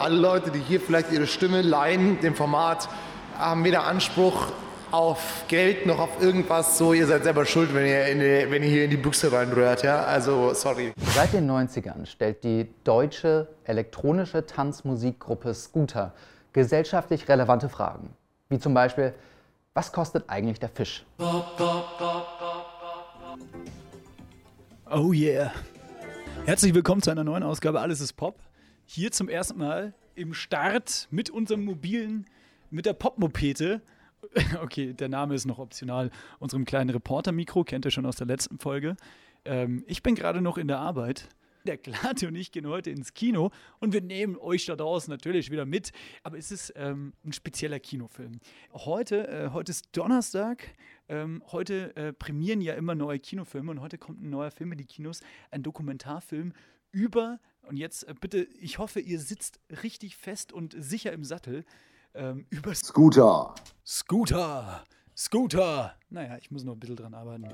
alle Leute, die hier vielleicht ihre Stimme leihen, dem Format, haben weder Anspruch auf Geld noch auf irgendwas. So, ihr seid selber schuld, wenn ihr, die, wenn ihr hier in die Büchse reinrührt. Ja? Also, sorry. Seit den 90ern stellt die deutsche elektronische Tanzmusikgruppe Scooter gesellschaftlich relevante Fragen. Wie zum Beispiel, was kostet eigentlich der Fisch? Oh yeah. Herzlich willkommen zu einer neuen Ausgabe Alles ist Pop. Hier zum ersten Mal im Start mit unserem mobilen, mit der Popmopete. Okay, der Name ist noch optional. Unserem kleinen Reporter-Mikro, kennt ihr schon aus der letzten Folge. Ähm, ich bin gerade noch in der Arbeit. Der Klate und ich gehen heute ins Kino und wir nehmen euch da draußen natürlich wieder mit. Aber es ist ähm, ein spezieller Kinofilm. Heute, äh, heute ist Donnerstag. Ähm, heute äh, prämieren ja immer neue Kinofilme und heute kommt ein neuer Film in die Kinos, ein Dokumentarfilm über, und jetzt äh, bitte, ich hoffe, ihr sitzt richtig fest und sicher im Sattel, ähm, über Scooter. Scooter. Scooter. Naja, ich muss noch ein bisschen dran arbeiten.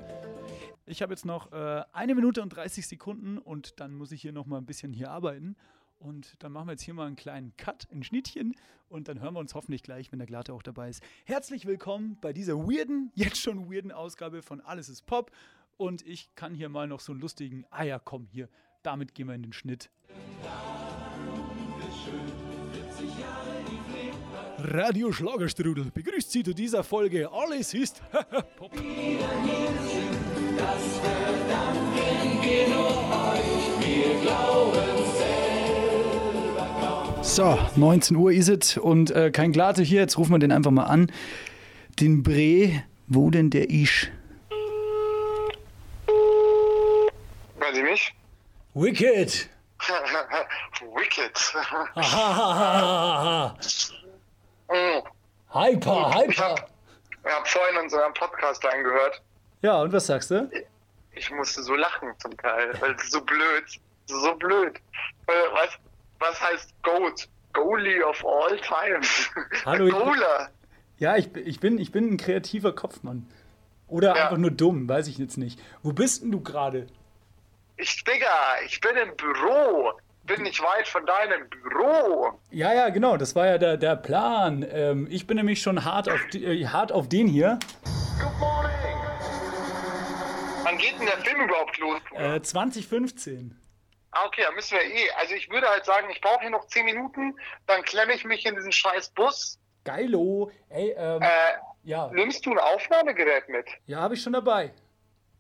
Ich habe jetzt noch äh, eine Minute und 30 Sekunden und dann muss ich hier noch mal ein bisschen hier arbeiten. Und dann machen wir jetzt hier mal einen kleinen Cut, ein Schnittchen und dann hören wir uns hoffentlich gleich, wenn der Glatte auch dabei ist. Herzlich willkommen bei dieser weirden, jetzt schon weirden Ausgabe von Alles ist Pop. Und ich kann hier mal noch so einen lustigen, ah ja, komm, hier, damit gehen wir in den Schnitt. Radio Schlagerstrudel begrüßt Sie zu dieser Folge. Alles ist Pop. So, 19 Uhr ist es und äh, kein Glate hier. Jetzt rufen wir den einfach mal an. Den Bre, wo denn der ist? Hören Sie mich? Wicked! Wicked. Mm. Hyper, Ich hyper! habe hab vorhin unseren Podcast reingehört. Ja, und was sagst du? Ich musste so lachen zum Teil, weil es so blöd. So blöd. Was, was heißt Goat? Goalie of all time. Hallo, ich bin- Goaler. Ja, ich, bin- ich, bin, ich bin ein kreativer Kopfmann. Oder Ja. einfach nur dumm, weiß ich jetzt nicht. Wo bist denn du gerade? Ich, Digga, ich bin im Büro. Bin nicht weit von deinem Büro. Ja, ja, genau, das war ja der, der Plan. Ähm, ich bin nämlich schon hart auf, äh, hart auf den hier. Good morning. Wann geht denn der Film überhaupt los? Äh, 2015. Ah, okay, dann müssen wir eh. Also ich würde halt sagen, ich brauche hier noch 10 Minuten, dann klemme ich mich in diesen scheiß Bus. Geilo. Ey, ähm, Äh, ja, nimmst du ein Aufnahmegerät mit? ja, habe ich schon dabei.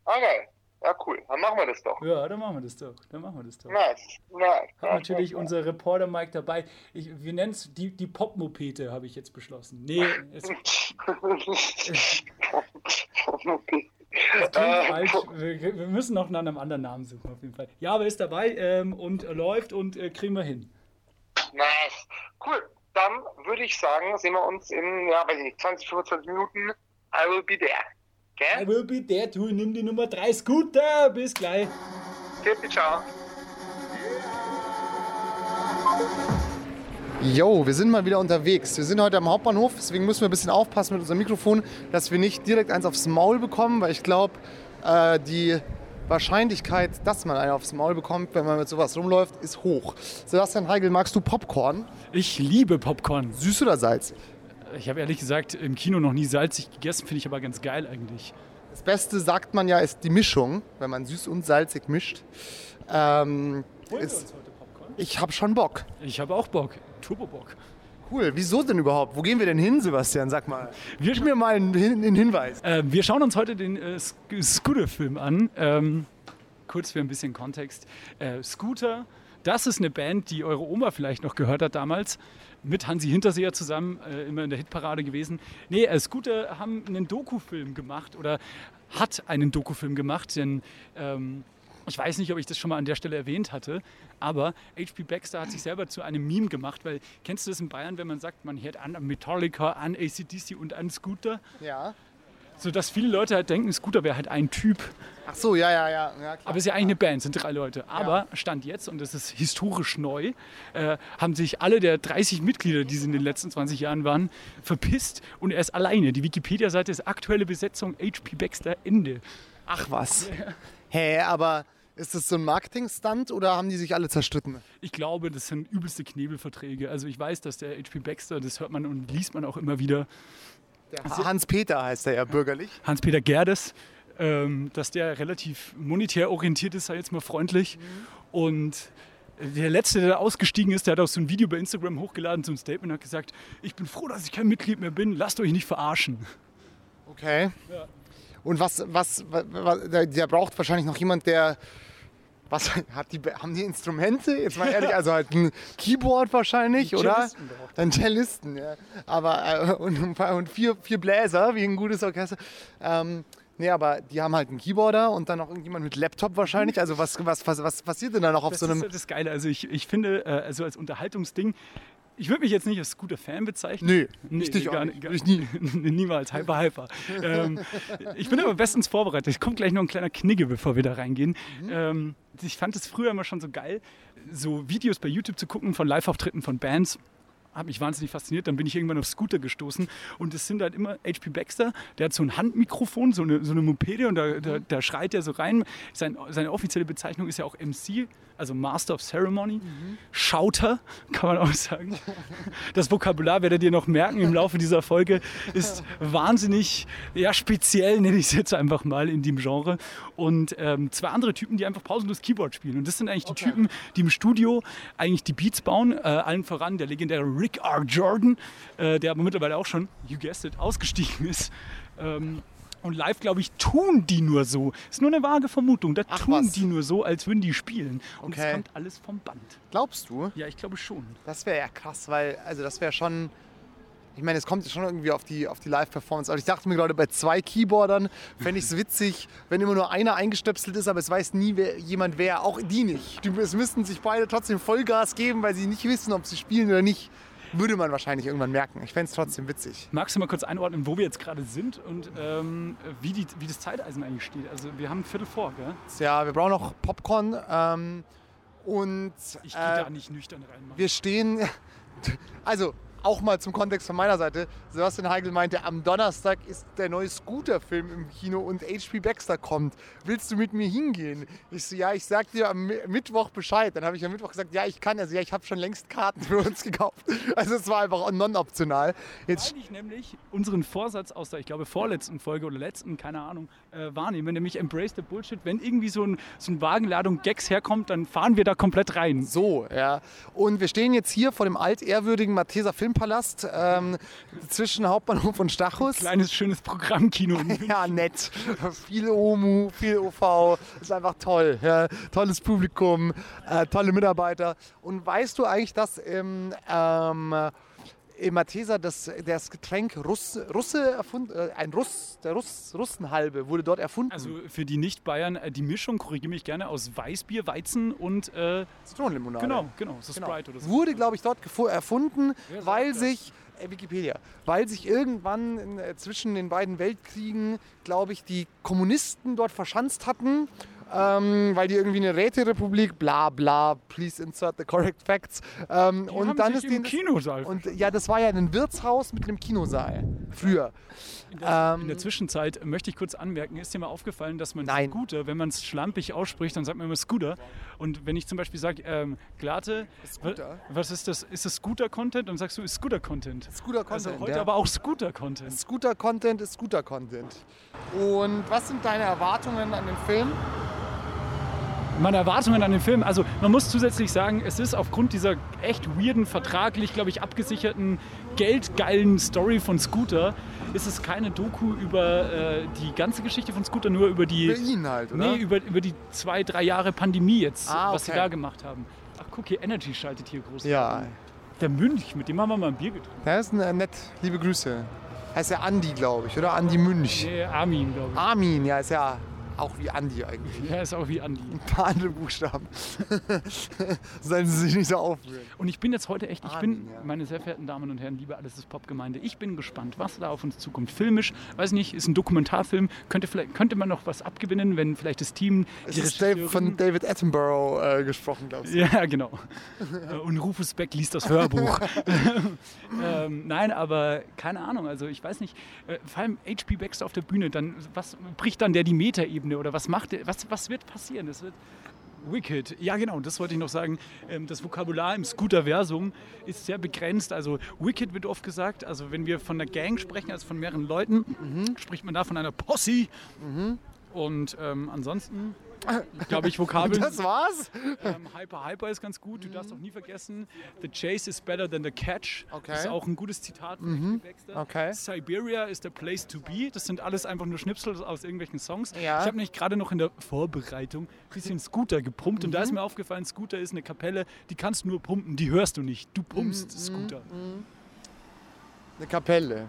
Ah, geil. Ja, cool. Dann machen wir das doch. Ja, dann machen wir das doch. Dann machen wir das doch. Nice. Nice. Hat natürlich unser Reporter Mike dabei. Ich, wir nennen es die, die Popmopete, habe ich jetzt beschlossen. Nee, es, es klingt falsch. Wir, wir müssen noch nach einem anderen Namen suchen, auf jeden Fall. Ja, aber ist dabei ähm, und äh, läuft und äh, kriegen wir hin. Nice. Cool. Dann würde ich sagen, sehen wir uns in, ja, weiß ich nicht, 20, 25 Minuten. I will be there. I Gell? will be there to nimm die Nummer 3 Scooter. Bis gleich. Okay, ciao. Yo, wir sind mal wieder unterwegs. Wir sind heute am Hauptbahnhof, deswegen müssen wir ein bisschen aufpassen mit unserem Mikrofon, dass wir nicht direkt eins aufs Maul bekommen, weil ich glaube, äh, die Wahrscheinlichkeit, dass man einen aufs Maul bekommt, wenn man mit sowas rumläuft, ist hoch. Sebastian Heigl, magst du Popcorn? Ich liebe Popcorn. Süß oder salzig? Ich habe ehrlich gesagt im Kino noch nie salzig gegessen, finde ich aber ganz geil eigentlich. Das Beste, sagt man ja, ist die Mischung, wenn man süß und salzig mischt. Ähm, ist, heute Popcorn? ich habe schon Bock. Ich habe auch Bock. Turbo-Bock. Cool, wieso denn überhaupt? Wo gehen wir denn hin, Sebastian? Sag mal. Gib mir mal einen, einen Hinweis. Äh, wir schauen uns heute den äh, Sc- Scooter-Film an. Ähm, kurz für ein bisschen Kontext. Äh, Scooter, das ist eine Band, die eure Oma vielleicht noch gehört hat damals. Mit Hansi Hinterseher zusammen, äh, immer in der Hitparade gewesen. Nee, äh, Scooter haben einen Dokufilm gemacht oder hat einen Dokufilm gemacht, denn ähm, ich weiß nicht, ob ich das schon mal an der Stelle erwähnt hatte, aber H.P. Baxter hat sich selber zu einem Meme gemacht, weil kennst du das in Bayern, wenn man sagt, man hört an Metallica, an ACDC und an Scooter? Ja. So dass viele Leute halt denken, Scooter wäre halt ein Typ. Ach so, ja, ja, ja. ja. Aber es ist ja eigentlich eine Band, sind drei Leute. Aber Stand jetzt, und das ist historisch neu, äh, haben sich alle der 30 Mitglieder, die es in den letzten 20 Jahren waren, verpisst und er ist alleine. Die Wikipedia-Seite ist aktuelle Besetzung HP Baxter Ende. Ach was. Hä, aber Ist das so ein Marketing-Stunt oder haben die sich alle zerstritten? Ich glaube, das sind übelste Knebelverträge. Also ich weiß, dass der HP Baxter, das hört man und liest man auch immer wieder, Hans-Peter heißt er ja bürgerlich. Hans-Peter Gerdes, ähm, dass der relativ monetär orientiert ist, sei jetzt mal freundlich. Und der Letzte, der da ausgestiegen ist, der hat auch so ein Video bei Instagram hochgeladen, so ein Statement, hat gesagt, ich bin froh, dass ich kein Mitglied mehr bin, lasst euch nicht verarschen. Okay. Ja. Und was, was, was der, der braucht wahrscheinlich noch jemand, der. Was hat die, haben die Instrumente? Jetzt mal ehrlich, also halt ein Keyboard wahrscheinlich, Ein oder? Braucht Ein Cellisten, ja. Aber äh, und, und vier, vier Bläser, wie ein gutes Orchester. Ähm, nee, aber die haben halt einen Keyboarder und dann noch irgendjemand mit Laptop wahrscheinlich. Also was, was, was, was passiert denn da noch auf Das so einem. ist ja das Geile. Also ich, ich finde, äh, also als Unterhaltungsding, ich würde mich jetzt nicht als guter Fan bezeichnen. Nö, Nee, ich dich auch nicht. Gar, Ich nie. Niemals, hyper, hyper. ähm, ich bin aber bestens vorbereitet. Es kommt gleich noch ein kleiner Knigge, bevor wir da reingehen. Mhm. Ähm, ich fand es früher immer schon so geil, so Videos bei YouTube zu gucken von Live-Auftritten von Bands. Hat mich wahnsinnig fasziniert. Dann bin ich irgendwann auf Scooter gestoßen. Und es sind halt immer HP Baxter, der hat so ein Handmikrofon, so eine, so eine Mopede und da, da, da schreit er so rein. Sein, seine offizielle Bezeichnung ist ja auch MC, also Master of Ceremony. Schauter, kann man auch sagen. Das Vokabular werdet ihr noch merken im Laufe dieser Folge, ist wahnsinnig ja, speziell, nenne ich es jetzt einfach mal in dem Genre. Und ähm, zwei andere Typen, die einfach pausenlos Keyboard spielen. Und das sind eigentlich die Typen, die im Studio eigentlich die Beats bauen. Äh, allen voran der legendäre Rick R. Jordan, äh, der aber mittlerweile auch schon, you guessed it, ausgestiegen ist. Ähm, und live, glaube ich, tun die nur so. Ist nur eine vage Vermutung. Da Ach, tun was. die nur so, als würden die spielen. Und es Okay. kommt alles vom Band. Glaubst du? Ja, ich glaube schon. Das wäre ja krass, weil, also das wäre schon. Ich meine, es kommt ja schon irgendwie auf die, auf die Live-Performance. Aber ich dachte mir gerade, bei zwei Keyboardern fände ich es witzig, wenn immer nur einer eingestöpselt ist, aber es weiß nie wer, jemand wer, auch die nicht. Die, es müssten sich beide trotzdem Vollgas geben, weil sie nicht wissen, ob sie spielen oder nicht. Würde man wahrscheinlich irgendwann merken. Ich fände es trotzdem witzig. Magst du mal kurz einordnen, wo wir jetzt gerade sind und ähm, wie, die, wie das Zeiteisen eigentlich steht? Also wir haben Viertel vor, gell? Ja, wir brauchen noch Popcorn ähm, und Ich gehe äh, da nicht nüchtern rein. Mann. wir stehen, also auch mal zum Kontext von meiner Seite. Sebastian Heigl meinte, am Donnerstag ist der neue Scooter-Film im Kino und HP Baxter kommt. Willst du mit mir hingehen? Ich so, ja, ich sag dir am Mi- Mittwoch Bescheid. Dann habe ich am Mittwoch gesagt, ja, ich kann. Also ja, ich habe schon längst Karten für uns gekauft. Also es war einfach non-optional. Jetzt Weil ich nämlich unseren Vorsatz aus der, ich glaube, vorletzten Folge oder letzten, keine Ahnung, äh, wahrnehme, nämlich Embrace the Bullshit. Wenn irgendwie so, ein, so eine Wagenladung Gags herkommt, dann fahren wir da komplett rein. So, ja. Und wir stehen jetzt hier vor dem altehrwürdigen Matheser Filmpalast ähm, zwischen Hauptbahnhof und Stachus. Kleines, schönes Programmkino. Ja, nett. Viel OMU, viel OV. Ist einfach toll. Ja. Tolles Publikum, äh, tolle Mitarbeiter. Und weißt du eigentlich, dass im, ähm, im Matheser das, das Getränk Russ, Russe erfunden, äh, ein Russ, der Russ, Russenhalbe wurde dort erfunden. Also für die Nicht-Bayern, äh, die Mischung, korrigiere mich gerne, aus Weißbier, Weizen und, äh, Zitronenlimonade. genau, genau, so Genau. Sprite oder so. Wurde, glaube ich, dort erfunden, weil das? sich, äh, Wikipedia, weil sich irgendwann zwischen den beiden Weltkriegen, glaube ich, die Kommunisten dort verschanzt hatten. Ähm, weil die irgendwie eine Räterepublik, bla bla, please insert the correct facts. Ähm, Die und dann ist denen Kinosaal. und ja, das war ja ein Wirtshaus mit einem Kinosaal früher. in, der, ähm, in der Zwischenzeit möchte ich kurz anmerken, ist dir mal aufgefallen, dass man Nein. Scooter, wenn man es schlampig ausspricht, dann sagt man immer Scooter. Und wenn ich zum Beispiel sage, ähm, Glatte, Scooter? was ist das? Ist das Scooter-Content? Und sagst du, ist Scooter-Content. Scooter-Content, Also heute ja. aber auch Scooter-Content. Scooter-Content ist Scooter-Content. Und was sind deine Erwartungen an den Film? Meine Erwartungen an den Film, also man muss zusätzlich sagen, es ist aufgrund dieser echt weirden, vertraglich, glaube ich, abgesicherten, geldgeilen Story von Scooter, ist es keine Doku über äh, die ganze Geschichte von Scooter, nur über die, Über ihn halt, oder? nee, über, über die zwei, drei Jahre Pandemie jetzt, Ah, was sie okay. da gemacht haben. Ach guck hier, Energy schaltet hier groß. Ja, Der Münch, mit dem haben wir mal ein Bier getrunken. Der ist äh, nett. Liebe Grüße. Heißt ja Andi, glaube ich, oder? Andi Münch. Nee, Armin, glaube ich. Armin, ja, ist ja auch wie Andi eigentlich. Der ist auch wie Andi. Ein paar andere Buchstaben. Sollen Sie sich nicht so aufrühren. Und ich bin jetzt heute echt, ich Armin, bin, ja. meine sehr verehrten Damen und Herren, liebe Alles ist Pop-Gemeinde, ich bin gespannt, was da auf uns zukommt. Filmisch, weiß nicht, ist ein Dokumentarfilm, könnte, vielleicht, könnte man noch was abgewinnen, wenn vielleicht das Team, Es ist Dave, von David Attenborough äh, gesprochen, glaube ich. Ja, genau. Äh, Und Rufus Beck liest das Hörbuch. ähm, nein, aber keine Ahnung. Also ich weiß nicht. Äh, vor allem HP Baxter auf der Bühne. Dann was bricht dann der die Metaebene Ebene oder was macht was, was wird passieren? Es wird Wicked, ja genau, das wollte ich noch sagen. Ähm, Das Vokabular im Scooterversum ist sehr begrenzt. Also Wicked wird oft gesagt. Also wenn wir von einer Gang sprechen, also von mehreren Leuten, spricht man da von einer Posse. Und ähm, ansonsten, glaube ich, Vokabeln. Das war's? Ähm, Hyper Hyper ist ganz gut. Du darfst auch nie vergessen, The Chase is better than the Catch. Okay. Das ist auch ein gutes Zitat von H.P. Baxter. Okay. Siberia is the place to be. Das sind alles einfach nur Schnipsel aus irgendwelchen Songs. Ja. Ich habe nämlich gerade noch in der Vorbereitung ein bisschen Scooter gepumpt und da Mhm. ist mir aufgefallen, Scooter ist eine Kapelle, die kannst du nur pumpen, die hörst du nicht. Du pumpst Mhm. Scooter. Eine Kapelle.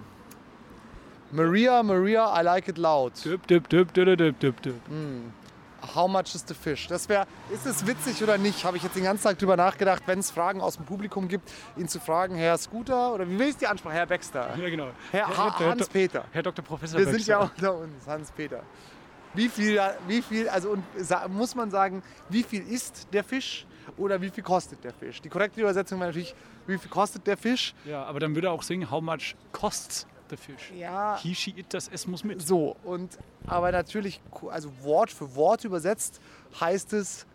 Maria, Maria, I like it loud. Düb, düb, düb, düb, düb, düb, düb. How much is the fish? Das wäre, ist es witzig oder nicht? Habe ich jetzt den ganzen Tag drüber nachgedacht, wenn es Fragen aus dem Publikum gibt, ihn zu fragen, Herr Scooter oder wie will ich die Ansprache? Herr Baxter. Ja, genau. Herr ha Hans-Peter. Herr Dr. Professor Wir sind Baxter. ja unter uns, Hans-Peter. Wie viel, wie viel, also und, muss man sagen, wie viel ist der Fisch oder wie viel kostet der Fisch? Die korrekte Übersetzung wäre natürlich, wie viel kostet der Fisch? Ja, aber dann würde er auch singen, how much costs the fish? Ja, He, she, it, das S muss mit. So, und aber natürlich, also Wort für Wort übersetzt, heißt es,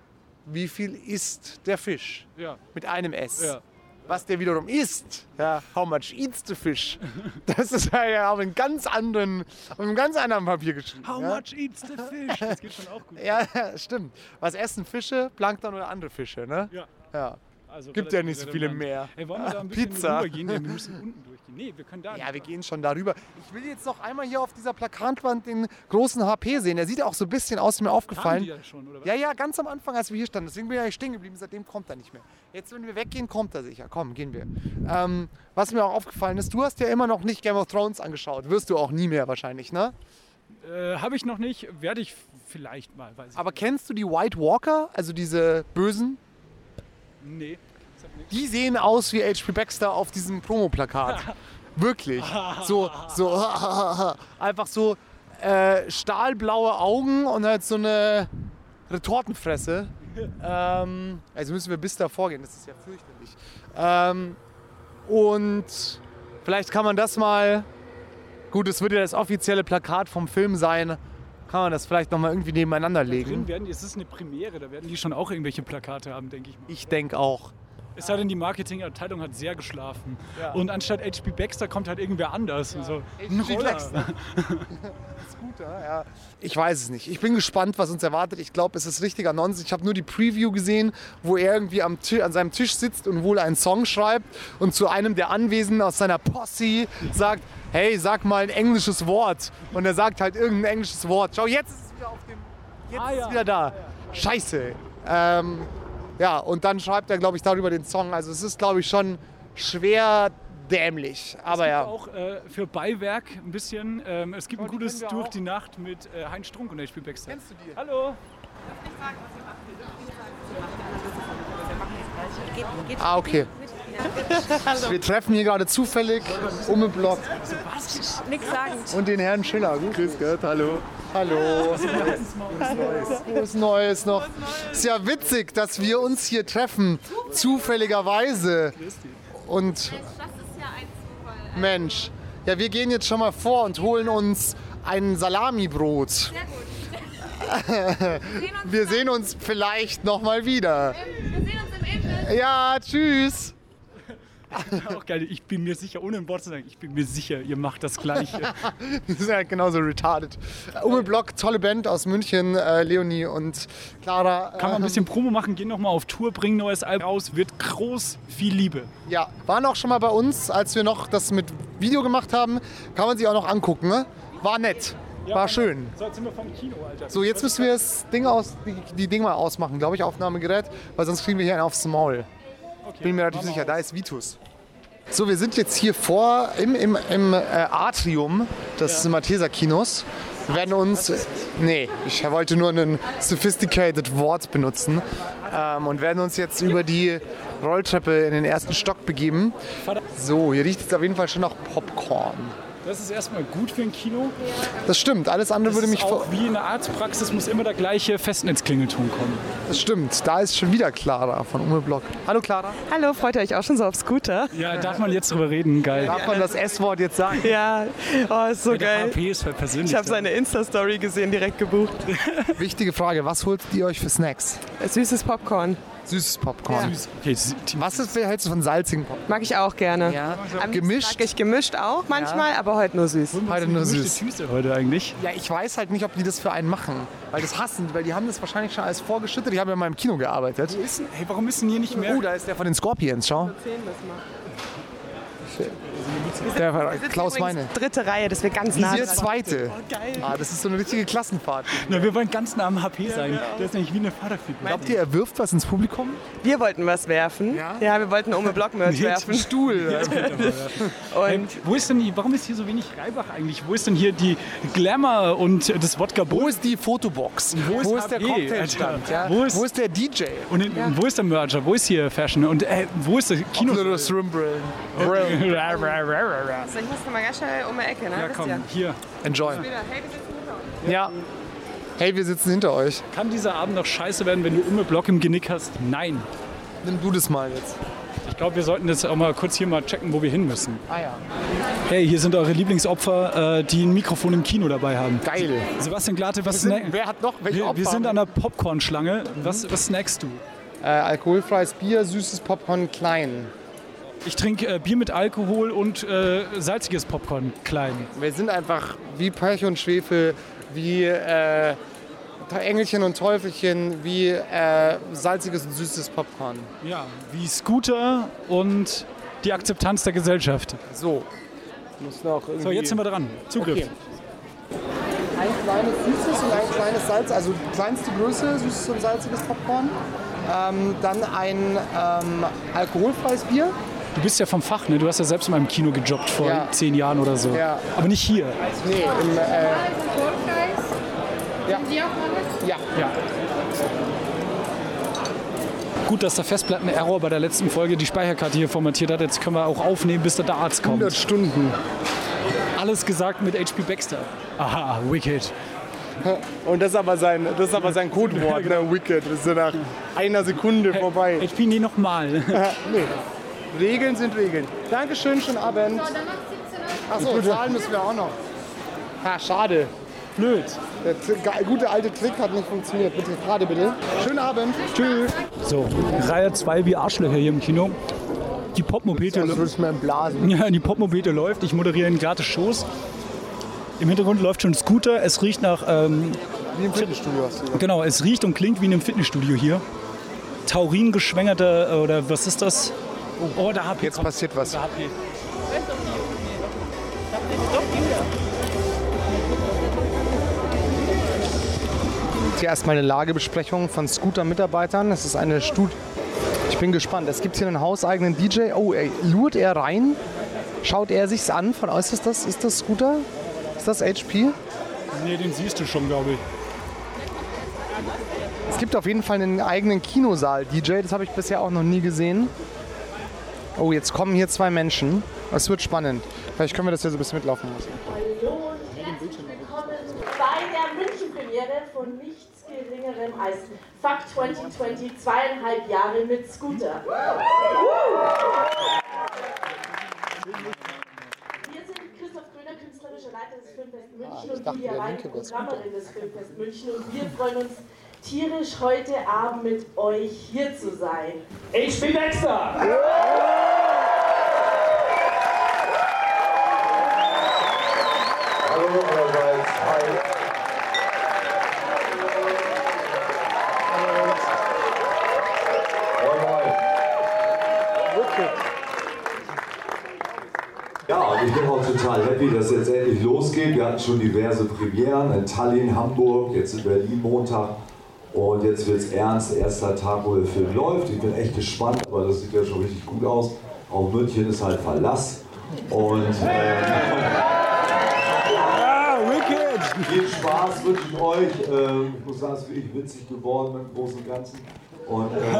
wie viel ist der Fisch? Ja, Mit einem S. ja. Was der wiederum isst, ja, how much eats the fish? Das ist ja auf einem ganz anderen, auf einem ganz anderen Papier geschrieben. How ja? much eats the fish? Das geht schon auch gut. Ja, ja, stimmt. Was essen Fische? Plankton oder andere Fische, ne? Ja. Ja. Also Gibt ja nicht so viele mehr. Ey, wollen wir da ein bisschen Pizza. rübergehen? Nee, wir müssen unten durchgehen. Nee, wir können da Ja, nicht. wir gehen schon darüber. Ich will jetzt noch einmal hier auf dieser Plakatwand den großen HP sehen. Der sieht auch so ein bisschen aus, mir Kamen aufgefallen. die ja schon, oder was? Ja, ja, ganz am Anfang, als wir hier standen. Deswegen bin ich stehen geblieben. Seitdem kommt er nicht mehr. Jetzt, wenn wir weggehen, kommt er sicher. Komm, gehen wir. Ähm, was mir auch aufgefallen ist, du hast ja immer noch nicht Game of Thrones angeschaut. Wirst du auch nie mehr wahrscheinlich, ne? Äh, Habe ich noch nicht, werde ich vielleicht mal, Aber kennst du die White Walker, also diese Bösen? Nee. Die sehen aus wie H.P. Baxter auf diesem Promoplakat. Wirklich. So, so, einfach so äh, stahlblaue Augen und halt so eine Retortenfresse. Ähm, also müssen wir bis da vorgehen, das ist ja fürchterlich. Ähm, und vielleicht kann man das mal, gut, es wird ja das offizielle Plakat vom Film sein, kann man das vielleicht nochmal irgendwie nebeneinander Drin legen. werden, die- es ist eine Premiere, da werden die schon auch irgendwelche Plakate haben, denke ich mal. Ich denke auch. Es sei denn, die Marketingabteilung hat sehr geschlafen. Ja. Und anstatt HP Baxter kommt halt irgendwer anders. Und so. HP. Baxter. Scooter, ja. Ich weiß es nicht. Ich bin gespannt, was uns erwartet. Ich glaube, es ist richtiger Nonsens. Ich habe nur die Preview gesehen, wo er irgendwie am an seinem Tisch sitzt und wohl einen Song schreibt und zu einem der Anwesenden aus seiner Posse sagt, hey, sag mal ein englisches Wort. Und er sagt halt irgendein englisches Wort. Schau, jetzt ist es wieder auf dem... Jetzt Ah, ist ja. es wieder da. Scheiße. Ähm, ja, und dann schreibt er, glaube ich, darüber den Song. Also es ist, glaube ich, schon schwer dämlich. Aber es gibt ja. auch äh, für Beiwerk ein bisschen. Ähm, es gibt Oh, ein gutes wir Durch auch. die Nacht mit äh, Heinz Strunk und HP Baxter. Kennst du die? Hallo. Ah, okay. Wir treffen hier gerade zufällig Umme Block Nix sagen. und den Herrn Schiller. Gut. Grüß Gott, hallo. Hallo. Frohes Neues noch. Ist ja witzig, dass wir uns hier treffen, zufälligerweise. Und Das ist ja ein Zufall. Mensch, ja, wir gehen jetzt schon mal vor und holen uns ein Salamibrot. Sehr gut. Wir sehen uns, Wir sehen uns vielleicht noch mal wieder. wir sehen uns im Imbiss. Ja, tschüss. Auch geil. Ich bin mir sicher, ohne ein Wort zu sagen, ich bin mir sicher, ihr macht das Gleiche. Die sind halt genauso retarded. Ume Block, tolle Band aus München, äh, Leonie und Clara. Kann man ein ähm, bisschen Promo machen, gehen nochmal auf Tour, bringen neues Album raus, wird groß, viel Liebe. Ja, waren auch schon mal bei uns, als wir noch das mit Video gemacht haben. Kann man sich auch noch angucken. Ne? War nett. War schön. So, jetzt sind wir vom Kino, Alter. So, jetzt müssen wir das Ding aus, die, die Dinge mal ausmachen, glaube ich, Aufnahmegerät, weil sonst kriegen wir hier einen aufs Maul. okay, Bin mir relativ sicher, da ist Vitus. So, wir sind jetzt hier vor im, im, im äh, Atrium des Malteser Kinos. Wir werden uns. Nee, ich wollte nur ein sophisticated Wort benutzen. Ähm, und werden uns jetzt über die Rolltreppe in den ersten Stock begeben. So, hier riecht es auf jeden Fall schon nach Popcorn. Das ist erstmal gut für ein Kino. Das stimmt. Alles andere Das würde mich. auch vor- wie in der Arztpraxis muss immer der gleiche Festnetzklingelton kommen. Das stimmt. Da ist schon wieder Clara von Ume Block. Hallo Clara. Hallo, freut ihr euch auch schon so auf Scooter? Ja, darf man jetzt drüber reden? Geil. Darf man das S-Wort jetzt sagen? Ja, oh, ist so Der geil. HP ist halt persönlich. Ich habe seine Insta-Story gesehen, direkt gebucht. Wichtige Frage. Was holt ihr euch für Snacks? Süßes Popcorn. Süßes Popcorn. Süß. Okay, s- die- Was ist, hältst du von salzigen Popcorn? Mag ich auch gerne. Ja. Am Gemischt? Mag ich gemischt auch manchmal, aber heute nur süß. Heute nur süß. Tüte heute eigentlich. Ja, ich weiß halt nicht, ob die das für einen machen. Weil das hassen, weil die haben das wahrscheinlich schon alles vorgeschüttet. Die haben ja mal im Kino gearbeitet. Ist denn- Hey, warum ist denn hier nicht mehr? Oh, da ist der von den Scorpions, schau. Der war Klaus Meine. Dritte Reihe, dass wir ganz nah Hier dran zweite. Oh, geil. Ah, das ist so eine richtige Klassenfahrt. Na, wir wollen ganz nah am HP sein. Das ist nämlich wie eine Vaterfigur. Glaubt ihr, er wirft was ins Publikum? Wir wollten was werfen. Ja? Ja, wir wollten Ome Block-Merch werfen. Stuhl. Und Wo ist denn, hier- warum ist hier so wenig Reibach eigentlich? Wo ist denn hier die Glamour und das Wodka Wo ist die Fotobox? Wo ist der HB, Cocktailstand? Alter? Ja? Wo ist- Wo ist der DJ? Und in, wo ist der Merger? Wo ist hier Fashion? Und äh, wo ist das Kino? Nur das Rimbrillen. Ja, ich muss mal ganz schnell um die Ecke, ne? Wisst komm, ihr? hier. Enjoy. Hey, wir sitzen hinter euch. Ja. Hey, wir sitzen hinter euch. Kann dieser Abend noch scheiße werden, wenn du Umme Block im Genick hast? Nein. Nimm du das mal jetzt. Ich glaube, wir sollten jetzt auch mal kurz hier mal checken, wo wir hin müssen. Ah ja. Hey, hier sind eure Lieblingsopfer, äh, die ein Mikrofon im Kino dabei haben. Geil. Sebastian Glate, was snack Wer hat noch welche wir, wir Opfer sind haben an der Popcorn-Schlange. Was, was snackst du? Äh, alkoholfreies Bier, süßes Popcorn, klein. Ich trinke äh, Bier mit Alkohol und äh, salziges Popcorn, klein. Wir sind einfach wie Pech und Schwefel, wie äh, Engelchen und Teufelchen, wie äh, salziges und süßes Popcorn. Ja, wie Scooter und die Akzeptanz der Gesellschaft. So. Muss noch So, jetzt sind wir dran. Zugriff. Okay. Ein kleines süßes und ein kleines Salz, also kleinste Größe, süßes und salziges Popcorn. Ähm, dann ein ähm, alkoholfreies Bier. Du bist ja vom Fach, ne? Du hast ja selbst mal im Kino gejobbt vor Ja. zehn Jahren oder so. Ja. Aber nicht hier. Nee, im, äh, Ja. Die auch mal ja. Ja. Gut, dass der Festplatten-Error bei der letzten Folge die Speicherkarte hier formatiert hat. Jetzt können wir auch aufnehmen, bis der Arzt kommt. 100 Stunden. Alles gesagt mit HP Baxter. Aha, Wicked. Und das ist aber sein, das ist aber sein Codewort, ne? Wicked. Das ist ja nach einer Sekunde vorbei. HP, nee, nochmal. nee. Regeln sind Regeln. Dankeschön, schönen Abend. Dann noch 17 Uhr. Achso, zahlen müssen wir auch noch. Ha, schade. Blöd. Der gute alte Trick hat nicht funktioniert. Bitte, gerade bitte. Schönen Abend. Tschüss. So, Reihe 2 wie Arschlöcher hier im Kino. Die mir blasen. Ja, die Popmopete läuft. Ich moderiere in gratis Shows. Im Hintergrund läuft schon ein Scooter. Es riecht nach, ähm, Wie im Fitnessstudio hast du gesagt. genau, es riecht und klingt wie in einem Fitnessstudio hier. Taurin geschwängerter, äh, oder was ist das? Oh, da HP. Jetzt passiert was. Da HP. Hier erstmal eine Lagebesprechung von Scooter-Mitarbeitern. Das ist eine Studie. Ich bin gespannt. Es gibt hier einen hauseigenen DJ. Oh, ey, lurt er rein? Schaut er sich's an? Von aus ist das, ist das Scooter? Ist das HP? Nee, den siehst du schon, glaube ich. Es gibt auf jeden Fall einen eigenen Kinosaal-DJ. Das habe ich bisher auch noch nie gesehen. Oh, jetzt kommen hier zwei Menschen. Es wird spannend. Vielleicht können wir das hier so ein bisschen mitlaufen lassen. Hallo und herzlich willkommen bei der München-Premiere von nichts Geringerem als Fuck 2020 zweieinhalb Jahre mit Scooter. Wir sind Christoph Gröner, künstlerischer Leiter des Filmfest München ich und dachte, Julia der Weid, Linke wäre Programmerin des Filmfest München und wir freuen uns tierisch heute Abend mit euch hier zu sein. Ich bin Dexter! Hallo allerseits. Hi. Moin, moin. Ja, und ich bin auch total happy, dass es jetzt endlich losgeht. Wir hatten schon diverse Premieren in Tallinn, Hamburg, jetzt in Berlin Montag. Und jetzt wird es ernst, erster Tag, wo der Film läuft. Ich bin echt gespannt, aber das sieht ja schon richtig gut aus. Auch München ist halt Verlass. Und Wicked! viel Spaß wünsche ich euch. Ähm, ich muss sagen, es ist wirklich witzig geworden im Großen und Ganzen. Und ähm,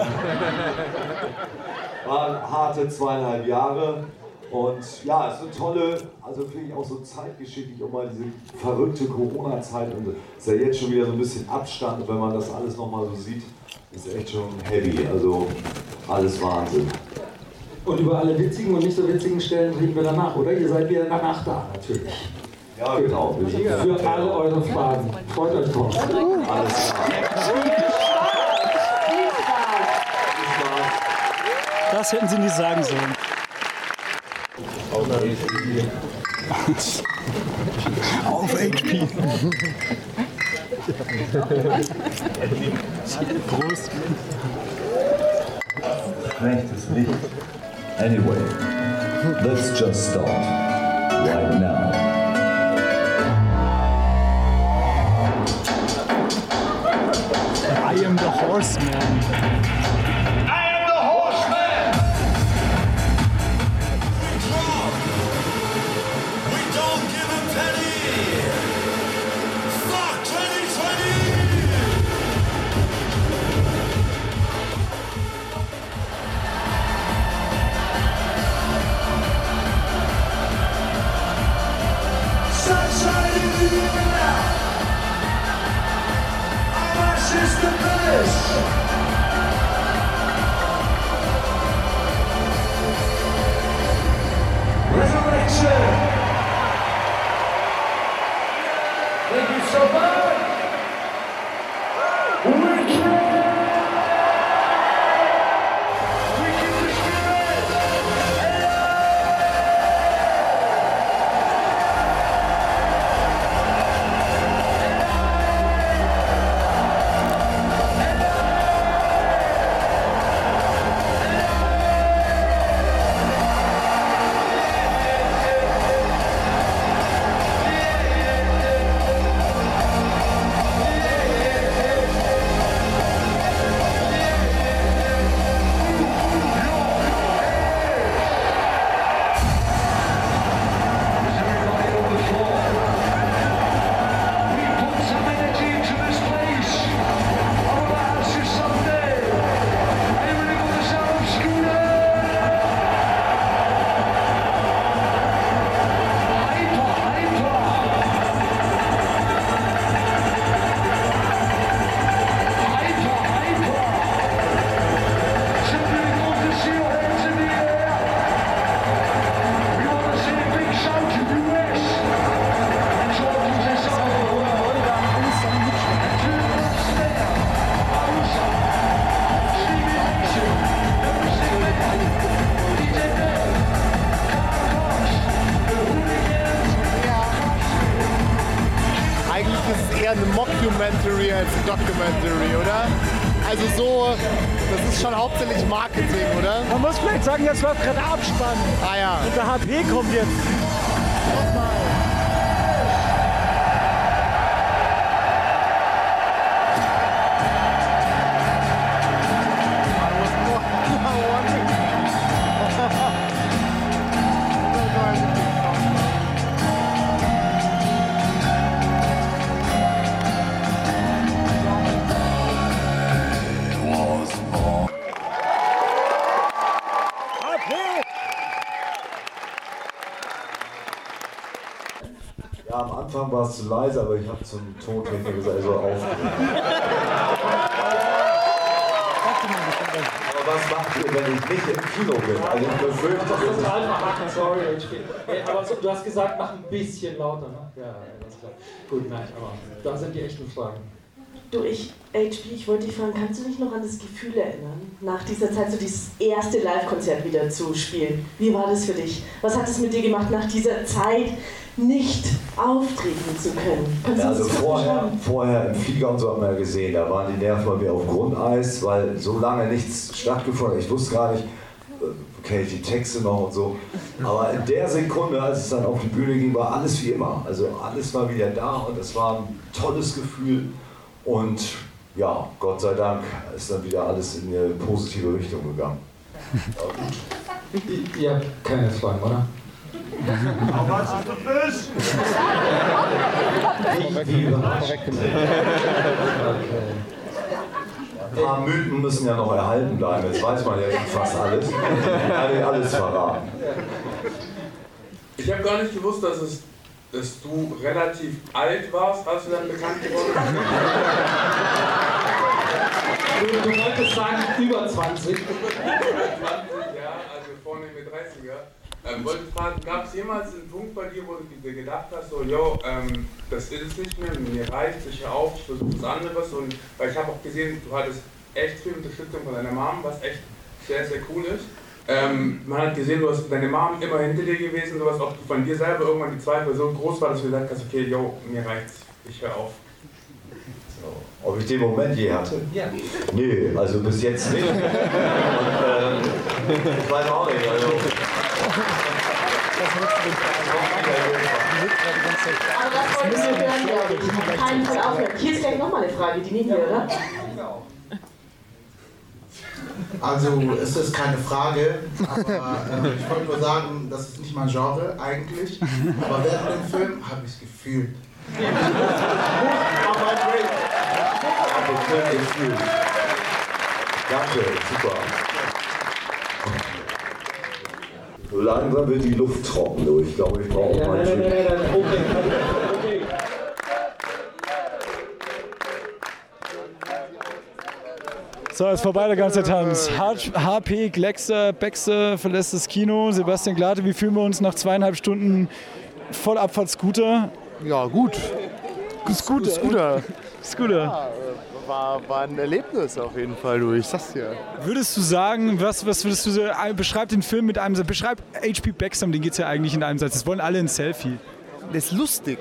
waren harte zweieinhalb Jahre. Und ja, es ist eine tolle, also finde ich auch so zeitgeschichtlich, um mal diese verrückte Corona-Zeit und es ist ja jetzt schon wieder so ein bisschen Abstand, wenn man das alles nochmal so sieht, ist echt schon heavy, also alles Wahnsinn. Und über alle witzigen und nicht so witzigen Stellen reden wir danach, oder? Ihr seid wieder danach da, natürlich. Ja, genau. Für alle eure Fragen. Freut euch drauf. Alles klar. Das hätten sie nie sagen sollen. Auf HP. Prost. Rechtes Licht. Anyway, let's just start right now. I am the horseman. Anfang war es zu leise, aber ich habe zum Tontechniker gesagt, soll aufdrehen. Aber was macht ihr, wenn ich nicht im Kino bin? Also ich befürchte, Das ist einfach hacken, sorry, HP. Ey, Aber so, du hast gesagt, mach ein bisschen lauter, ne? Ja, ja, alles klar. Gut, nein, aber da sind die echten Fragen. Du, ich, HP, ich wollte dich fragen, kannst du dich noch an das Gefühl erinnern, nach dieser Zeit so dieses erste Live-Konzert wieder zu spielen? Wie war das für dich? Was hat es mit dir gemacht, nach dieser Zeit nicht auftreten zu können? Ja, also das vorher, vorher im Flieger und so haben wir ja gesehen, da waren die Nerven bei mir auf Grundeis, weil so lange nichts stattgefunden hat. Ich wusste gar nicht, kenne ich die Texte noch und so. Aber in der Sekunde, als es dann auf die Bühne ging, war alles wie immer. Also alles war wieder da und es war ein tolles Gefühl. Und ja, Gott sei Dank ist dann wieder alles in eine positive Richtung gegangen. Ihr habt keine Fragen, oder? Wie, wie überrascht. Okay. ein paar Mythen müssen ja noch erhalten bleiben. Jetzt weiß man ja fast alles. Alle, alles verraten. Ich habe gar nicht gewusst, dass, es, dass du relativ alt warst, als du dann bekannt geworden bist. Du, du wolltest sagen über 20. 20, ja, also vorne mit 30er. Ähm, wollte fragen, gab es jemals einen Punkt bei dir, wo du dir gedacht hast, so, yo, ähm, das ist es nicht mehr, mir reicht, ich höre auf, ich versuche was anderes. Und, weil ich habe auch gesehen, du hattest echt viel Unterstützung von deiner Mom, was echt sehr, sehr cool ist. Ähm, man hat gesehen, du hast deine Mom immer hinter dir gewesen, sowas, ob du von dir selber irgendwann die Zweifel so groß war, dass du gesagt hast, okay, yo, mir reicht's, ich höre auf. Ob ich den Moment je hatte? Ja. Nee, also bis jetzt nicht. Und, ähm, ich weiß auch nicht. Also, das wolltest du hören, glaube ich. Auf keinen Fall aufhören. Hier ist gleich nochmal eine Frage, die nehmen wir, oder? Also es ist keine Frage, aber äh, ich wollte nur sagen, das ist nicht mein Genre eigentlich. Aber während dem Film habe ich es gefühlt. Danke, super. So langsam wird die Luft trocken, du. Ich glaube, ich brauche mal einen Schluck. So, ist vorbei der ganze Tanz. HP, Glexer, Baxter verlässt das Kino. Sebastian Glate, wie fühlen wir uns nach zweieinhalb Stunden Vollabfahrt Scooter? Ja, gut. Scooter. Scooter. Scooter. Ja, äh, war, war ein Erlebnis auf jeden Fall, du. Ich sag's dir. Würdest du sagen, was, was würdest du so, äh, beschreib den Film mit einem Satz, beschreib HP Baxter, um den geht's ja eigentlich in einem Satz. Das wollen alle ein Selfie. Der ist lustig.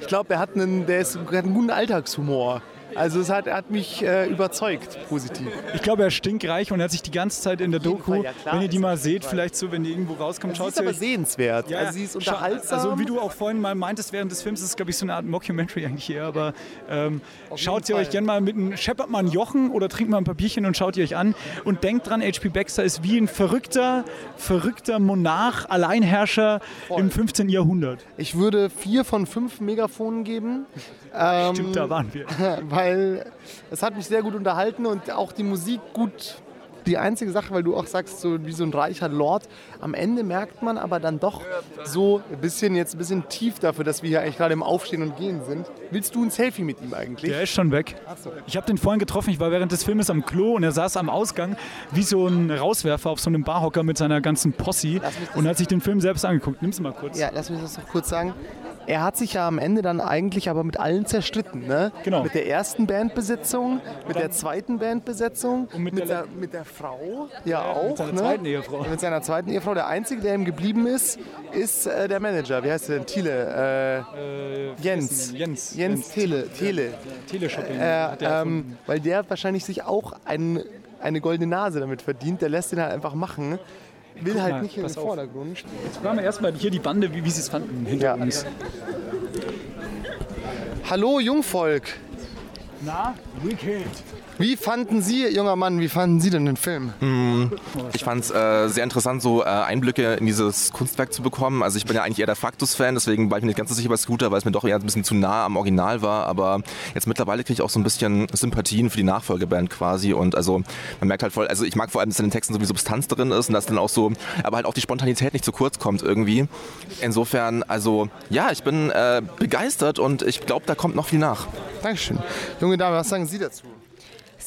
Ich glaube, er hat einen, der ist, der hat einen guten Alltagshumor. Also es hat, er hat mich äh, überzeugt, positiv. Ich glaube, er ist stinkreich und er hat sich die ganze Zeit in der Doku, Fall, ja klar, wenn ihr die ist mal seht, vielleicht so, wenn die irgendwo rauskommt, Sie schaut ist sie aber euch sehenswert. Ja, also sie ist unterhaltsam. Also wie du auch vorhin mal meintest während des Films, ist es glaube ich so eine Art Mockumentary eigentlich eher, aber ähm, schaut sie euch gerne mal mit einem, scheppert mal ein Jochen oder trinkt mal ein Papierchen und schaut ihr euch an und denkt dran, HP Baxter ist wie ein verrückter, verrückter Monarch, Alleinherrscher im 15. Jahrhundert. Ich würde vier von fünf Megafonen geben. Ähm, Stimmt, da waren wir. Weil es hat mich sehr gut unterhalten und auch die Musik gut. Die einzige Sache, weil du auch sagst, so wie so ein reicher Lord, am Ende merkt man aber dann doch so ein bisschen jetzt ein bisschen tief dafür, dass wir hier eigentlich gerade im Aufstehen und Gehen sind. Willst du ein Selfie mit ihm eigentlich? Der ist schon weg. Ich habe den vorhin getroffen, ich war während des Filmes am Klo und er saß am Ausgang wie so ein Rauswerfer auf so einem Barhocker mit seiner ganzen Posse und hat sich den Film selbst angeguckt. Nimm's mal kurz. Ja, lass mich das noch kurz sagen. Er hat sich ja am Ende dann eigentlich aber mit allen zerstritten. Ne? Genau. Mit der ersten Bandbesetzung, mit der zweiten Bandbesetzung Und mit mit, der- mit der Frau ja, Ja, auch. mit seiner ne? zweiten Ehefrau. Mit seiner zweiten Ehefrau. Der Einzige, der ihm geblieben ist, ist äh, der Manager. Wie heißt der denn? Thiele. Äh, Jens. Jens. Jens Tele. Tele. Teleshopping. Äh, ähm, weil der wahrscheinlich sich auch ein, eine goldene Nase damit verdient. Der lässt ihn halt einfach machen. Will Guck halt mal, nicht in den auf. Vordergrund. Jetzt fragen wir erstmal hier die Bande, wie, wie sie es fanden hinter Ja. uns. Hallo Jungvolk. Na, Wicked. Wie fanden Sie, junger Mann, wie fanden Sie denn den Film? Ich fand es äh, sehr interessant, so äh, Einblicke in dieses Kunstwerk zu bekommen. Also ich bin ja eigentlich eher der Faktus-Fan, deswegen war ich mir nicht ganz so sicher bei Scooter, weil es mir doch eher ein bisschen zu nah am Original war. Aber jetzt mittlerweile kriege ich auch so ein bisschen Sympathien für die Nachfolgeband quasi. Und also man merkt halt voll, also ich mag vor allem, dass in den Texten so viel Substanz drin ist und dass dann auch so, aber halt auch die Spontanität nicht zu kurz kommt irgendwie. Insofern, also ja, ich bin äh, begeistert und ich glaube, da kommt noch viel nach. Dankeschön. Junge Dame, was sagen Sie dazu?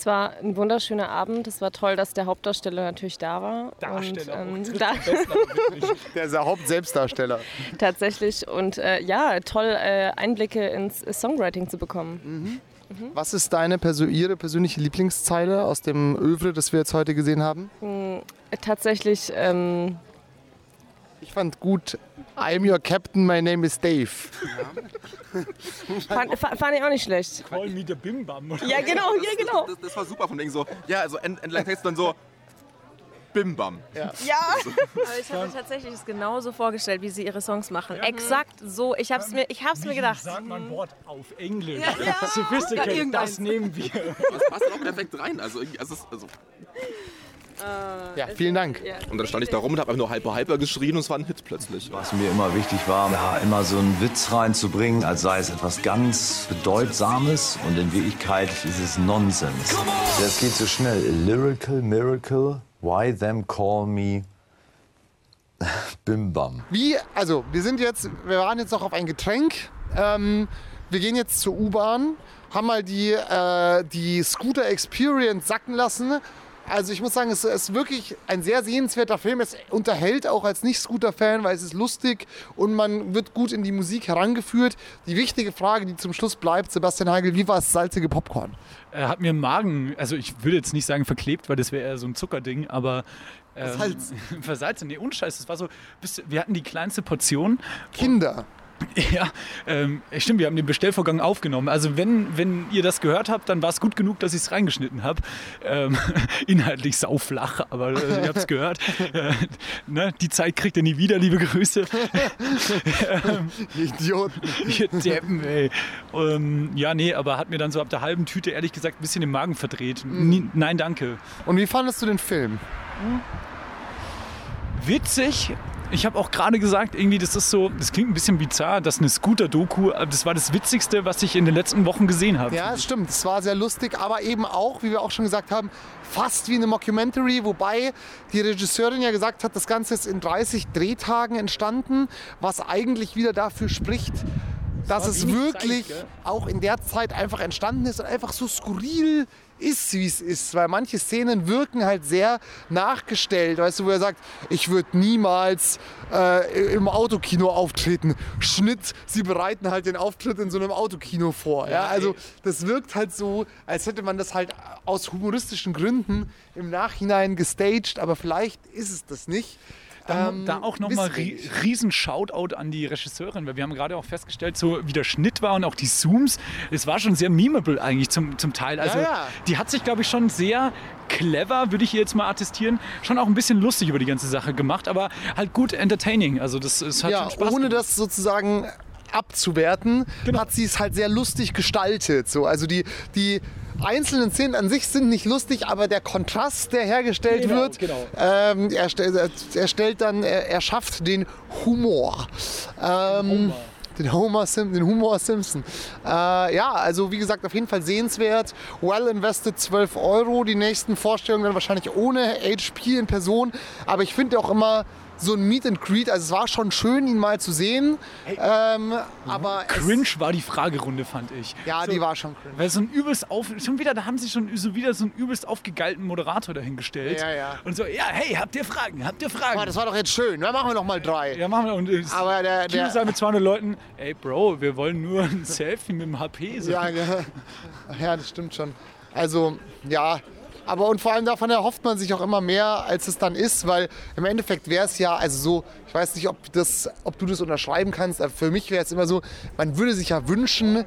Es war ein wunderschöner Abend. Es war toll, dass der Hauptdarsteller natürlich da war. Darsteller, Und, oh, ähm, da, Der ist der Hauptselbstdarsteller. tatsächlich. Und äh, ja, toll, äh, Einblicke ins Songwriting zu bekommen. Was ist deine Perso Ihre persönliche Lieblingszeile aus dem Övre, das wir jetzt heute gesehen haben? Mhm. Tatsächlich, ähm, Ich fand gut, I'm your captain, my name is Dave. fand, fa- fand ich auch nicht schlecht. Call me the Bim Bam. oder? Ja, genau, ja, genau. Das, das war super von wegen so, ja, also entlang Text dann so, Bim Bam. Ja. Aber ich habe mir tatsächlich es genauso vorgestellt, wie sie ihre Songs machen. Exakt so. Ich habe es mir, ich hab's mir gedacht. Sag mal ein Wort auf Englisch. Ja, ja. Sophisticated, das nehmen wir. Das passt auch perfekt rein. Also, irgendwie- also, also Ja, vielen Dank. Und dann stand ich da rum und habe einfach nur Hyper Hyper geschrien und es war ein Hit plötzlich. Was mir immer wichtig war, ja, immer so einen Witz reinzubringen, als sei es etwas ganz Bedeutsames und in Wirklichkeit ist es Nonsens. Das geht so schnell. Lyrical Miracle, why them call me Bim Bam. Wie, also wir sind jetzt, wir waren jetzt noch auf ein Getränk. Ähm, wir gehen jetzt zur U-Bahn, haben mal die, äh, die Scooter Experience sacken lassen. Also ich muss sagen, es ist wirklich ein sehr sehenswerter Film. Es unterhält auch als Nicht-Scooter-Fan, weil es ist lustig und man wird gut in die Musik herangeführt. Die wichtige Frage, die zum Schluss bleibt, Sebastian Heigel, wie war es salzige Popcorn? Er hat mir im Magen, also ich würde jetzt nicht sagen verklebt, weil das wäre eher so ein Zuckerding, aber ähm, Versalzen. versalzen, nee, unscheiß, das war so, wir hatten die kleinste Portion. Kinder. Ja, ähm, stimmt, wir haben den Bestellvorgang aufgenommen. Also wenn, wenn ihr das gehört habt, dann war es gut genug, dass ich es reingeschnitten habe. Ähm, inhaltlich sauflach, aber äh, ihr habt es gehört. Äh, ne, die Zeit kriegt ihr nie wieder, liebe Grüße. ähm, Idioten. Ihr Deppen, ey. Ähm, ja, nee, aber hat mir dann so ab der halben Tüte ehrlich gesagt ein bisschen den Magen verdreht. Nie, nein, danke. Und wie fandest du den Film? Witzig. Ich habe auch gerade gesagt, irgendwie, das ist so, das klingt ein bisschen bizarr, dass eine Scooter-Doku, äh, das war das Witzigste, was ich in den letzten Wochen gesehen habe. Ja, es stimmt. Es war sehr lustig, aber eben auch, wie wir auch schon gesagt haben, fast wie eine Mockumentary, wobei die Regisseurin ja gesagt hat, das Ganze ist in 30 Drehtagen entstanden, was eigentlich wieder dafür spricht, dass es wirklich Zeit, auch in der Zeit einfach entstanden ist und einfach so skurril ist, wie es ist. Weil manche Szenen wirken halt sehr nachgestellt. Weißt du, wo er sagt, ich würde niemals äh, im Autokino auftreten. Schnitt, sie bereiten halt den Auftritt in so einem Autokino vor. Ja, also das wirkt halt so, als hätte man das halt aus humoristischen Gründen im Nachhinein gestaged, aber vielleicht ist es das nicht. Da, Ähm, da auch nochmal ri riesen Shoutout an die Regisseurin, weil wir haben gerade auch festgestellt, so wie der Schnitt war und auch die Zooms, es war schon sehr memeable eigentlich zum, zum Teil. Also ja. die hat sich, glaube ich, schon sehr clever, würde ich jetzt mal attestieren, schon auch ein bisschen lustig über die ganze Sache gemacht, aber halt gut entertaining. Also das, es hat ja, schon Spaß ohne gemacht. das sozusagen abzuwerten, Genau. hat sie es halt sehr lustig gestaltet. So, also die, die einzelnen Szenen an sich sind nicht lustig, aber der Kontrast, der hergestellt Genau, wird, genau. Ähm, er, stell, er stellt dann, er, er schafft den Humor. Ähm, den Homer Sim, den Humor Simpson. Äh, ja, also wie gesagt, auf jeden Fall sehenswert. Well invested 12 Euro. Die nächsten Vorstellungen dann wahrscheinlich ohne HP in Person. Aber ich finde auch immer so ein Meet and Greet, also es war schon schön, ihn mal zu sehen. Ähm, aber es, Cringe war die Fragerunde, fand ich. ja, so, die war schon cringe. Weil so ein übelst auf, schon wieder, da haben sie schon so wieder so einen übelst aufgegeilten Moderator dahingestellt. Ja, ja. Und so, ja, hey, habt ihr Fragen? Habt ihr Fragen? Aber das war doch jetzt schön. Dann machen wir noch mal drei. Ja, machen wir. Und äh, Aber der- Kino der- sagt mit 200 Leuten, ey Bro, wir wollen nur ein Selfie mit dem HP. So. Ja, ja. ja, das stimmt schon. Also, ja. Aber und vor allem davon erhofft man sich auch immer mehr, als es dann ist, weil im Endeffekt wäre es ja, also so, ich weiß nicht, ob, das, ob du das unterschreiben kannst, aber für mich wäre es immer so, man würde sich ja wünschen,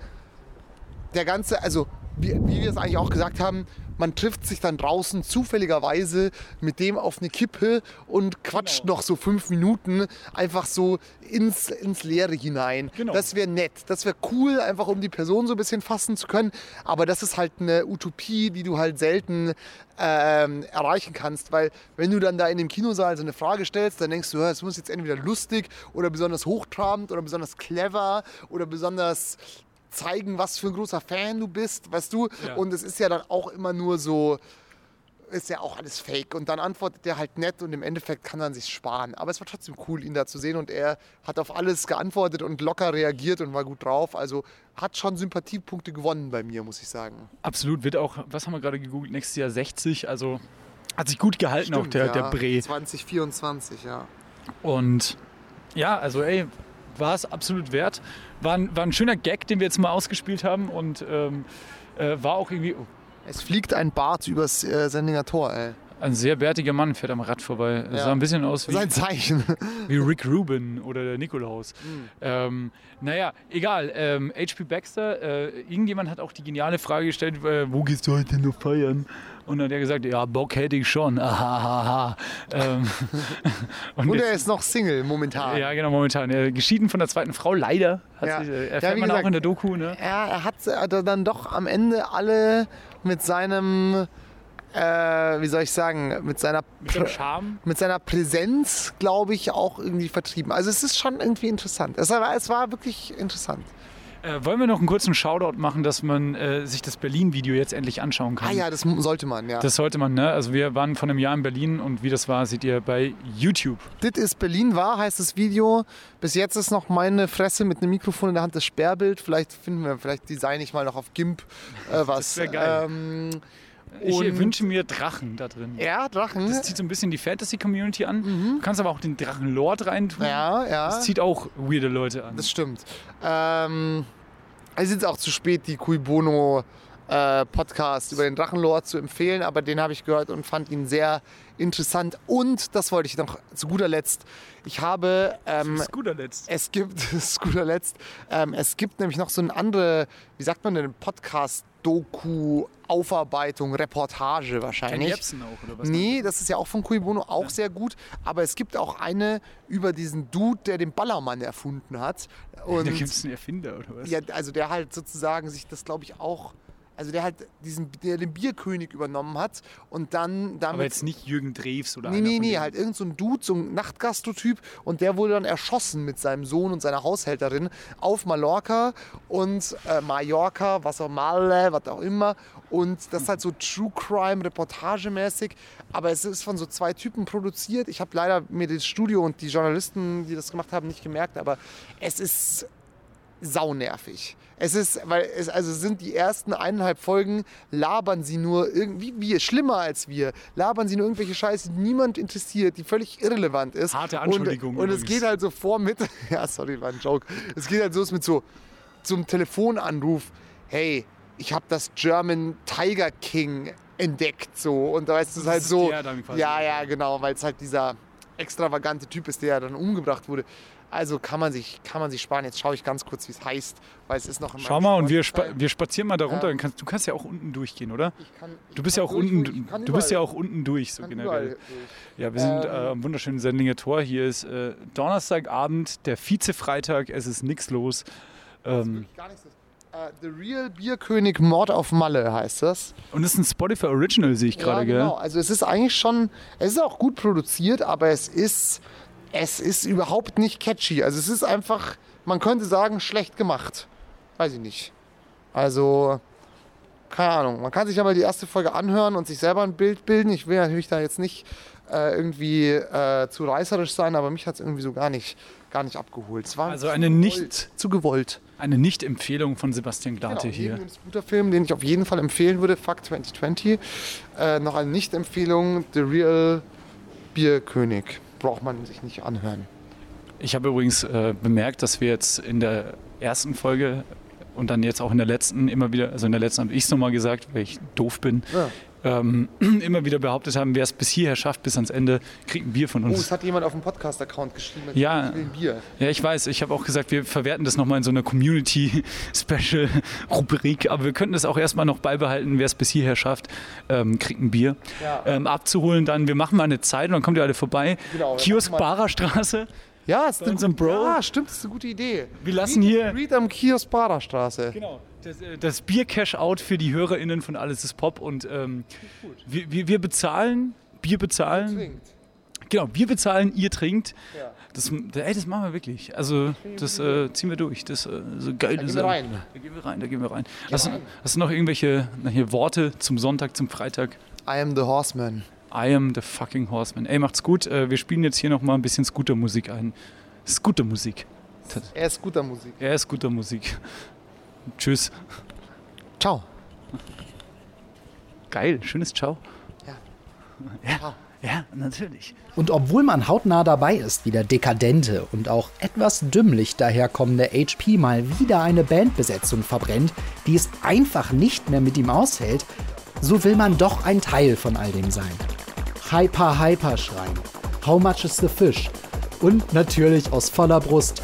der ganze, also wie, wie wir es eigentlich auch gesagt haben, man trifft sich dann draußen zufälligerweise mit dem auf eine Kippe und quatscht Genau. noch so fünf Minuten einfach so ins, ins Leere hinein. Genau. Das wäre nett, das wäre cool, einfach um die Person so ein bisschen fassen zu können. Aber das ist halt eine Utopie, die du halt selten ähm, erreichen kannst, weil wenn du dann da in dem Kinosaal so eine Frage stellst, dann denkst du, es muss jetzt entweder lustig oder besonders hochtrabend oder besonders clever oder besonders zeigen, was für ein großer Fan du bist, weißt du? Ja. Und es ist ja dann auch immer nur so, ist ja auch alles fake. Und dann antwortet der halt nett und im Endeffekt kann er sich sparen. Aber es war trotzdem cool, ihn da zu sehen und er hat auf alles geantwortet und locker reagiert und war gut drauf. Also hat schon Sympathiepunkte gewonnen bei mir, muss ich sagen. Absolut, wird auch, was haben wir gerade gegoogelt, nächstes Jahr 60, also hat sich gut gehalten auch der, ja, der Bre. 2024, ja. Und ja, also ey, war es absolut wert. War ein, war ein schöner Gag, den wir jetzt mal ausgespielt haben und ähm, äh, war auch irgendwie oh, Es fliegt ein Bart übers äh, Sendinger Tor, ey. Ein sehr bärtiger Mann, fährt am Rad vorbei. Ja. Sah ein bisschen aus wie, Sein Zeichen. wie Rick Rubin oder der Nikolaus. Ähm, naja, egal. Ähm, H.P. Baxter, äh, irgendjemand hat auch die geniale Frage gestellt, äh, wo gehst du heute noch feiern? Und dann hat er gesagt, ja, Bock hätte ich schon. Ahahaha. ähm, und Und er ist noch Single momentan. ja, genau, momentan. Er geschieden von der zweiten Frau, leider. Hat Ja. sich, äh, Ja, erfährt wie man auch gesagt, in der Doku, ne? Ja, er hat dann doch am Ende alle mit seinem äh, wie soll ich sagen, mit seiner, Mit seinem Charme? mit seiner Präsenz, glaube ich, auch irgendwie vertrieben. Also es ist schon irgendwie interessant. Es war, es war wirklich interessant. Äh, wollen wir noch einen kurzen Shoutout machen, dass man äh, sich das Berlin-Video jetzt endlich anschauen kann? Ah ja, das sollte man, ja. Das sollte man, ne? Also wir waren vor einem Jahr in Berlin und wie das war, seht ihr bei YouTube. Dit ist Berlin war, heißt das Video. Bis jetzt ist noch meine Fresse mit einem Mikrofon in der Hand das Sperrbild. Vielleicht finden wir, vielleicht design ich mal noch auf GIMP äh, was. wär geil. Ähm, Ich und- wünsche mir Drachen da drin. Ja, Drachen. Das zieht so ein bisschen die Fantasy-Community an. Du kannst aber auch den Drachen-Lord reintun. Ja, ja. Das zieht auch weirde Leute an. Das stimmt. Ähm, es ist jetzt auch zu spät, die Cui Bono äh, Podcast über den Drachenlord zu empfehlen, aber den habe ich gehört und fand ihn sehr interessant. Und das wollte ich noch zu guter Letzt. Ich habe. Ähm, Zu guter Letzt. Es gibt, guter Letzt, ähm, es gibt nämlich noch so eine andere, wie sagt man denn, Podcast-Doku, Aufarbeitung, Reportage wahrscheinlich. Ken Jebsen auch, oder was? Nee, das ist ja auch von Cui Bono auch sehr gut. Aber es gibt auch eine über diesen Dude, der den Ballermann erfunden hat. Und da gibt es einen Erfinder, oder was? ja, also der halt sozusagen sich das, glaube ich, auch. Also der halt diesen, der den Bierkönig übernommen hat und dann damit. aber jetzt nicht Jürgen Drews oder Nee, einer nee, nee, halt irgend so ein Dude, so ein Nachtgastrotyp und der wurde dann erschossen mit seinem Sohn und seiner Haushälterin auf Mallorca und äh, Mallorca, was auch Malle, was auch immer. Und das ist halt so True Crime Reportagemäßig, aber es ist von so zwei Typen produziert. Ich habe leider mir das Studio und die Journalisten, die das gemacht haben, nicht gemerkt, aber es ist saunervig. Es ist, weil es also sind die ersten eineinhalb Folgen, labern sie nur irgendwie, wir, schlimmer als wir, labern sie nur irgendwelche Scheiße, die niemand interessiert, die völlig irrelevant ist. Harte Anschuldigung Und, und es geht halt so vor mit, ja, sorry, war ein Joke. Es geht halt so mit so zum Telefonanruf, hey, ich habe das German Tiger King entdeckt, so. Und da ist es halt so, ja, ja, genau, weil es halt dieser extravagante Typ ist, der ja dann umgebracht wurde. Also kann man sich, kann man sich sparen. Jetzt schaue ich ganz kurz, wie es heißt, weil es ist noch in Schau mal, und wir, spa wir spazieren mal da runter. Ja. Dann kannst, du kannst ja auch unten durchgehen, oder? kann- ich du bist kann ja auch durch, unten, ich du bist ja auch unten durch, so generell. durch. Ja, wir sind Ähm, äh, am wunderschönen Sendlinger Tor. Hier ist äh, Donnerstagabend, der Vize-Freitag. Es ist nichts los. Ähm, Gar nichts. The Real Bierkönig Mord auf Malle heißt das. und es ist ein Spotify Original, sehe ich gerade, ja, gell? genau. Also es ist eigentlich schon, es ist auch gut produziert, aber es ist, es ist überhaupt nicht catchy. Also es ist einfach, man könnte sagen, schlecht gemacht. Weiß ich nicht. Also, keine Ahnung. Man kann sich aber die erste Folge anhören und sich selber ein Bild bilden. Ich will natürlich da jetzt nicht äh, irgendwie äh, zu reißerisch sein, aber mich hat es irgendwie so gar nicht, gar nicht abgeholt. Es war Also eine gewollt- nicht, zu gewollt. eine Nicht-Empfehlung von Sebastian Glate Genau, hier. neben dem Scooter-Film, den ich auf jeden Fall empfehlen würde, Fuck 2020, äh, noch eine Nicht-Empfehlung, The Real Bierkönig. Braucht man sich nicht anhören. Ich habe übrigens äh, bemerkt, dass wir jetzt in der ersten Folge und dann jetzt auch in der letzten immer wieder, also in der letzten habe ich es nochmal gesagt, weil ich doof bin, Ja. Ähm, immer wieder behauptet haben, wer es bis hierher schafft, bis ans Ende, kriegt ein Bier von Oh, uns. es hat jemand auf dem Podcast-Account geschrieben, Ja. ich will ein Bier. Ja, ich weiß. Ich habe auch gesagt, wir verwerten das nochmal in so einer Community-Special-Rubrik. Aber wir könnten das auch erstmal noch beibehalten. Wer es bis hierher schafft, ähm, kriegt ein Bier. Ja. Ähm, abzuholen dann. Wir machen mal eine Zeit und dann kommt ihr alle vorbei. Genau, Kiosk Barer Straße. Ja, ist Bro. Ja, stimmt, das ist eine gute Idee. Wir lassen hier Read am Kiosk Straße. Genau. Das, äh, das Bier-Cash-Out für die HörerInnen von Alles ist Pop. Und ähm, wir, wir, wir bezahlen, Bier bezahlen. Trinkt. Genau, wir bezahlen, ihr trinkt. Ja. Das, ey, das machen wir wirklich. Also, das äh, ziehen wir durch. Das äh, so geil. Da gehen ist, wir rein. Da gehen wir rein, da gehen wir rein. Hast, du- hast du noch irgendwelche na, hier, Worte zum Sonntag, zum Freitag? I am the Horseman. I am the fucking Horseman. Ey, macht's gut. Äh, wir spielen jetzt hier noch mal ein bisschen Scooter-Musik ein. Scooter-Musik. Er ist guter Musik. Er ist guter Musik. Tschüss. Ciao. Geil, schönes Ciao. Ja. Ja, natürlich. Und obwohl man hautnah dabei ist, wie der dekadente und auch etwas dümmlich daherkommende HP mal wieder eine Bandbesetzung verbrennt, die es einfach nicht mehr mit ihm aushält, so will man doch ein Teil von all dem sein. Hyper Hyper schreien, How much is the fish? Und natürlich aus voller Brust